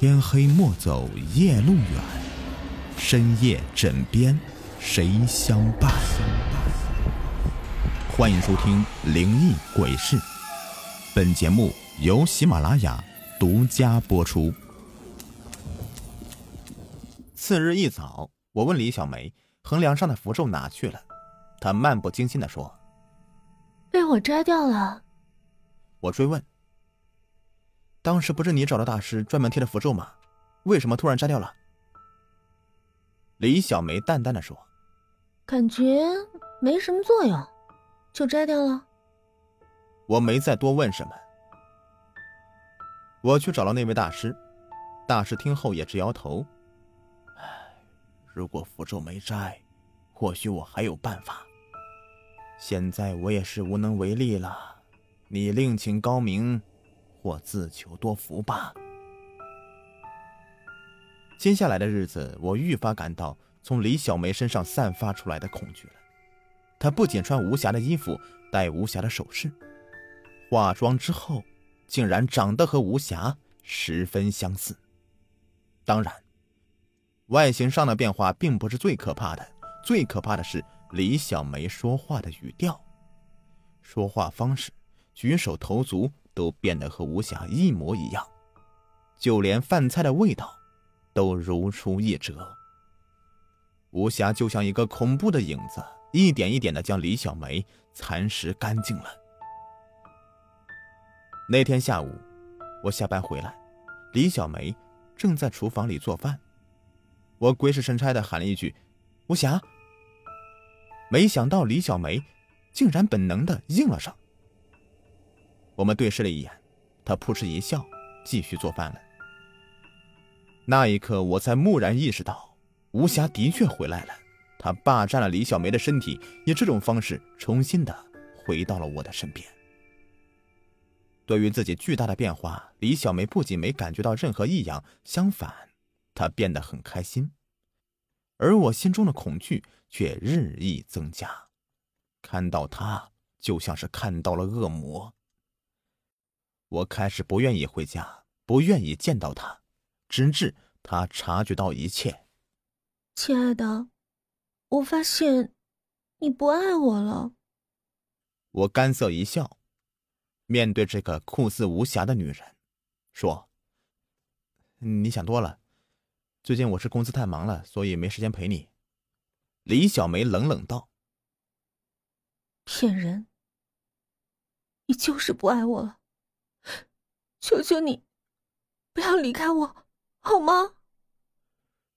天黑莫走夜路远，深夜枕边谁相伴？欢迎收听《灵异鬼事》，本节目由喜马拉雅独家播出。次日一早，我问李小梅：“横梁上的符咒哪去了？”她漫不经心地说：“被我摘掉了。”我追问。当时不是你找的大师专门贴的符咒吗？为什么突然摘掉了？李小梅淡淡的说：“感觉没什么作用，就摘掉了。”我没再多问什么。我去找了那位大师，大师听后也直摇头：“唉，如果符咒没摘，或许我还有办法。现在我也是无能为力了，你另请高明。”或自求多福吧。接下来的日子，我愈发感到从李小梅身上散发出来的恐惧了。她不仅穿无瑕的衣服，戴无瑕的首饰，化妆之后，竟然长得和无瑕十分相似。当然，外形上的变化并不是最可怕的，最可怕的是李小梅说话的语调、说话方式、举手投足。都变得和吴霞一模一样，就连饭菜的味道都如出一辙。吴霞就像一个恐怖的影子，一点一点的将李小梅蚕食干净了。那天下午，我下班回来，李小梅正在厨房里做饭，我鬼使神差的喊了一句：“吴霞。”没想到李小梅竟然本能的应了声。我们对视了一眼，他扑哧一笑，继续做饭了。那一刻，我才蓦然意识到，吴霞的确回来了。他霸占了李小梅的身体，以这种方式重新的回到了我的身边。对于自己巨大的变化，李小梅不仅没感觉到任何异样，相反，她变得很开心。而我心中的恐惧却日益增加，看到她就像是看到了恶魔。我开始不愿意回家，不愿意见到他，直至他察觉到一切。亲爱的，我发现你不爱我了。我干涩一笑，面对这个酷似无瑕的女人，说：“你想多了，最近我是公司太忙了，所以没时间陪你。”李小梅冷冷道：“骗人！你就是不爱我了。”求求你，不要离开我，好吗？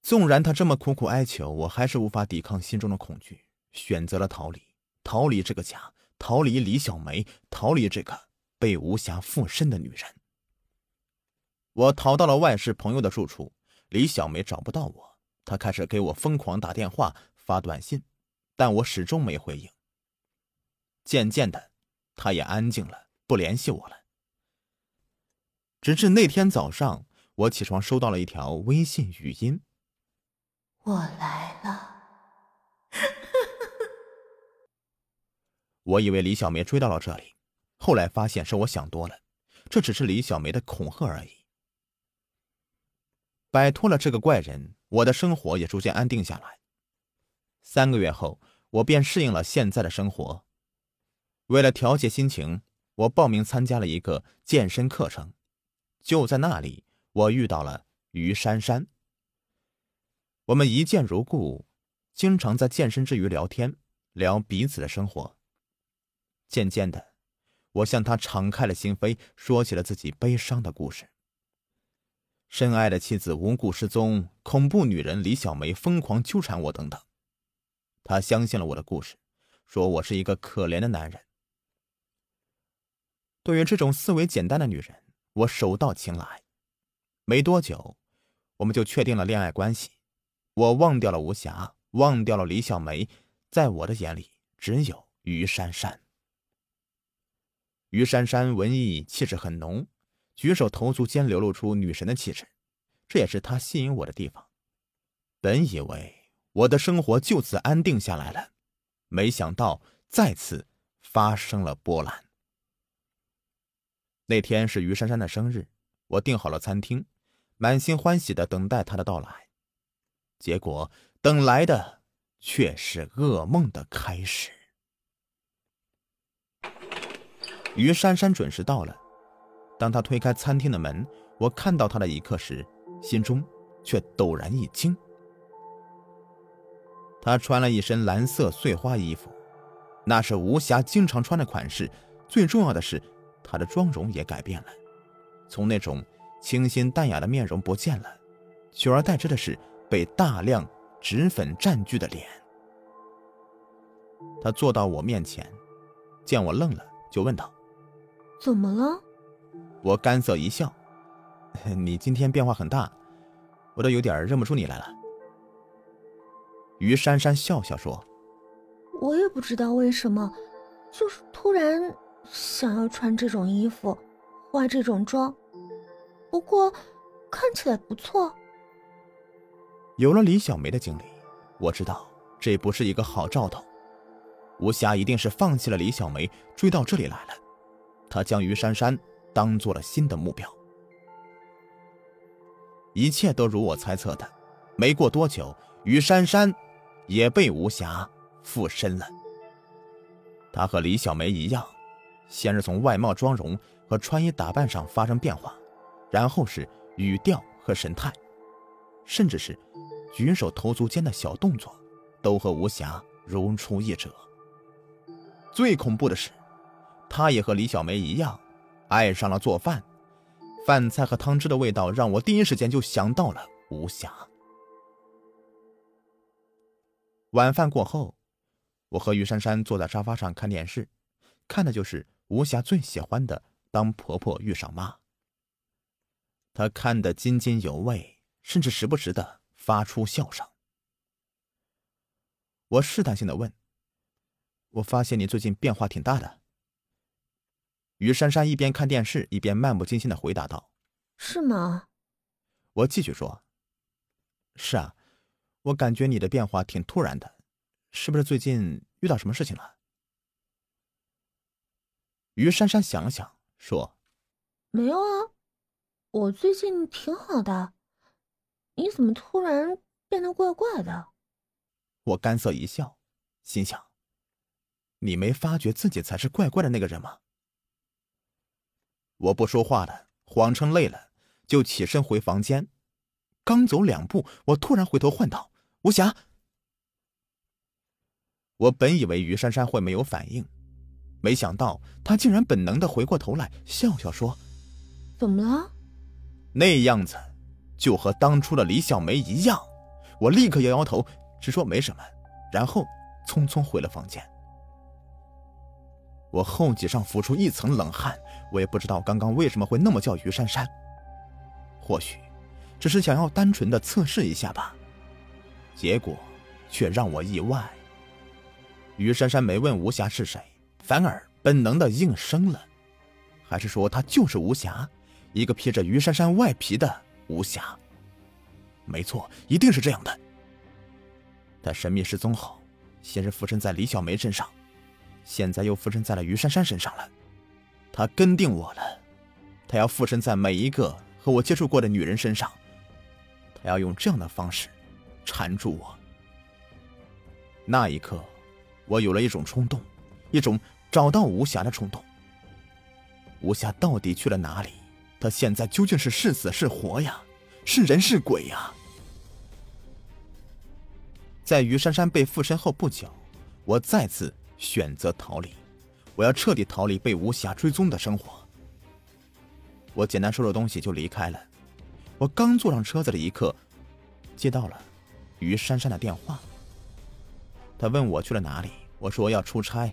纵然他这么苦苦哀求，我还是无法抵抗心中的恐惧，选择了逃离，逃离这个家，逃离李小梅，逃离这个被无暇附身的女人。我逃到了外市朋友的住处，李小梅找不到我，她开始给我疯狂打电话、发短信，但我始终没回应。渐渐的，她也安静了，不联系我了。直至那天早上，我起床收到了一条微信语音：“我来了。”我以为李小梅追到了这里，后来发现是我想多了，这只是李小梅的恐吓而已。摆脱了这个怪人，我的生活也逐渐安定下来。三个月后，我便适应了现在的生活。为了调节心情，我报名参加了一个健身课程。就在那里，我遇到了于珊珊。我们一见如故，经常在健身之余聊天，聊彼此的生活。渐渐的，我向她敞开了心扉，说起了自己悲伤的故事。深爱的妻子无故失踪，恐怖女人李小梅疯狂纠缠我，等等。她相信了我的故事，说我是一个可怜的男人。对于这种思维简单的女人。我手到擒来，没多久，我们就确定了恋爱关系。我忘掉了吴霞，忘掉了李小梅，在我的眼里只有于珊珊。于珊珊文艺气质很浓，举手投足间流露出女神的气质，这也是她吸引我的地方。本以为我的生活就此安定下来了，没想到再次发生了波澜。那天是于珊珊的生日，我订好了餐厅，满心欢喜的等待她的到来。结果等来的却是噩梦的开始。于珊珊准时到了，当她推开餐厅的门，我看到她的一刻时，心中却陡然一惊。她穿了一身蓝色碎花衣服，那是吴霞经常穿的款式。最重要的是，他的妆容也改变了，从那种清新淡雅的面容不见了，取而代之的是被大量脂粉占据的脸。他坐到我面前，见我愣了，就问道：“怎么了？”我干涩一笑：“你今天变化很大，我都有点认不出你来了。”于珊珊笑笑说：“我也不知道为什么，就是突然想要穿这种衣服，化这种妆。不过看起来不错。有了李小梅的经历，我知道这不是一个好兆头。吴霞一定是放弃了李小梅，追到这里来了。她将于珊珊当做了新的目标。一切都如我猜测的，没过多久，于珊珊。”也被吴霞附身了。她和李小梅一样，先是从外貌、妆容和穿衣打扮上发生变化，然后是语调和神态，甚至是举手投足间的小动作，都和吴霞如出一辙。最恐怖的是，她也和李小梅一样，爱上了做饭，饭菜和汤汁的味道让我第一时间就想到了吴霞。晚饭过后，我和于珊珊坐在沙发上看电视，看的就是吴霞最喜欢的《当婆婆遇上妈》。她看得津津有味，甚至时不时的发出笑声。我试探性的问：“我发现你最近变化挺大的。”于珊珊一边看电视一边漫不经心的回答道：“是吗？”我继续说：“是啊。”我感觉你的变化挺突然的，是不是最近遇到什么事情了？于珊珊想了想，说：“没有啊，我最近挺好的。你怎么突然变得怪怪的？”我干涩一笑，心想：“你没发觉自己才是怪怪的那个人吗？”我不说话了，谎称累了，就起身回房间。刚走两步，我突然回头唤道。吴霞，我本以为于珊珊会没有反应，没想到他竟然本能的回过头来，笑笑说：“怎么了？”那样子就和当初的李小梅一样。我立刻摇摇头，只说没什么，然后匆匆回了房间。我后脊上浮出一层冷汗，我也不知道刚刚为什么会那么叫于珊珊，或许只是想要单纯的测试一下吧。结果，却让我意外。于珊珊没问吴霞是谁，反而本能的应声了，还是说他就是吴霞，一个披着于珊珊外皮的吴霞？没错，一定是这样的。他神秘失踪后，先是附身在李小梅身上，现在又附身在了于珊珊身上了。他跟定我了，他要附身在每一个和我接触过的女人身上，他要用这样的方式。缠住我。那一刻，我有了一种冲动，一种找到吴霞的冲动。吴霞到底去了哪里？她现在究竟是是死是活呀？是人是鬼呀？在于珊珊被附身后不久，我再次选择逃离。我要彻底逃离被吴霞追踪的生活。我简单收拾东西就离开了。我刚坐上车子的一刻，接到了。于珊珊的电话，他问我去了哪里，我说要出差，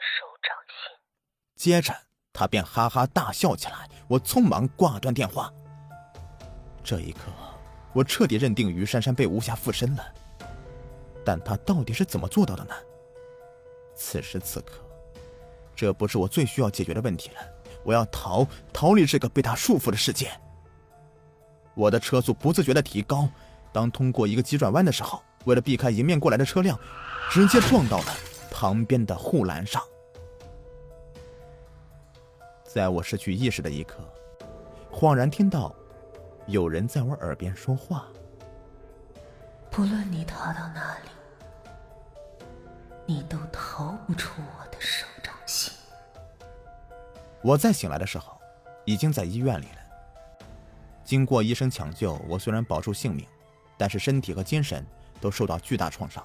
手掌心接着，他便哈哈大笑起来。我匆忙挂断电话。这一刻，我彻底认定于珊珊被吴霞附身了。但她到底是怎么做到的呢？此时此刻，这不是我最需要解决的问题了。我要逃，逃离这个被他束缚的世界。我的车速不自觉的提高，当通过一个急转弯的时候，为了避开迎面过来的车辆，直接撞到了旁边的护栏上。在我失去意识的一刻，恍然听到有人在我耳边说话：“不论你逃到哪里，你都逃不出我的手掌心。”我再醒来的时候，已经在医院里了。经过医生抢救，我虽然保住性命，但是身体和精神都受到巨大创伤。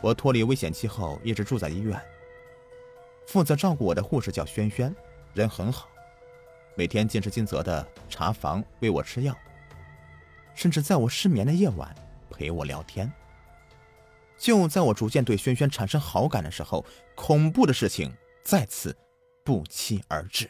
我脱离危险期后，一直住在医院。负责照顾我的护士叫轩轩，人很好，每天尽职尽责的查房、喂我吃药，甚至在我失眠的夜晚陪我聊天。就在我逐渐对轩轩产生好感的时候，恐怖的事情再次不期而至。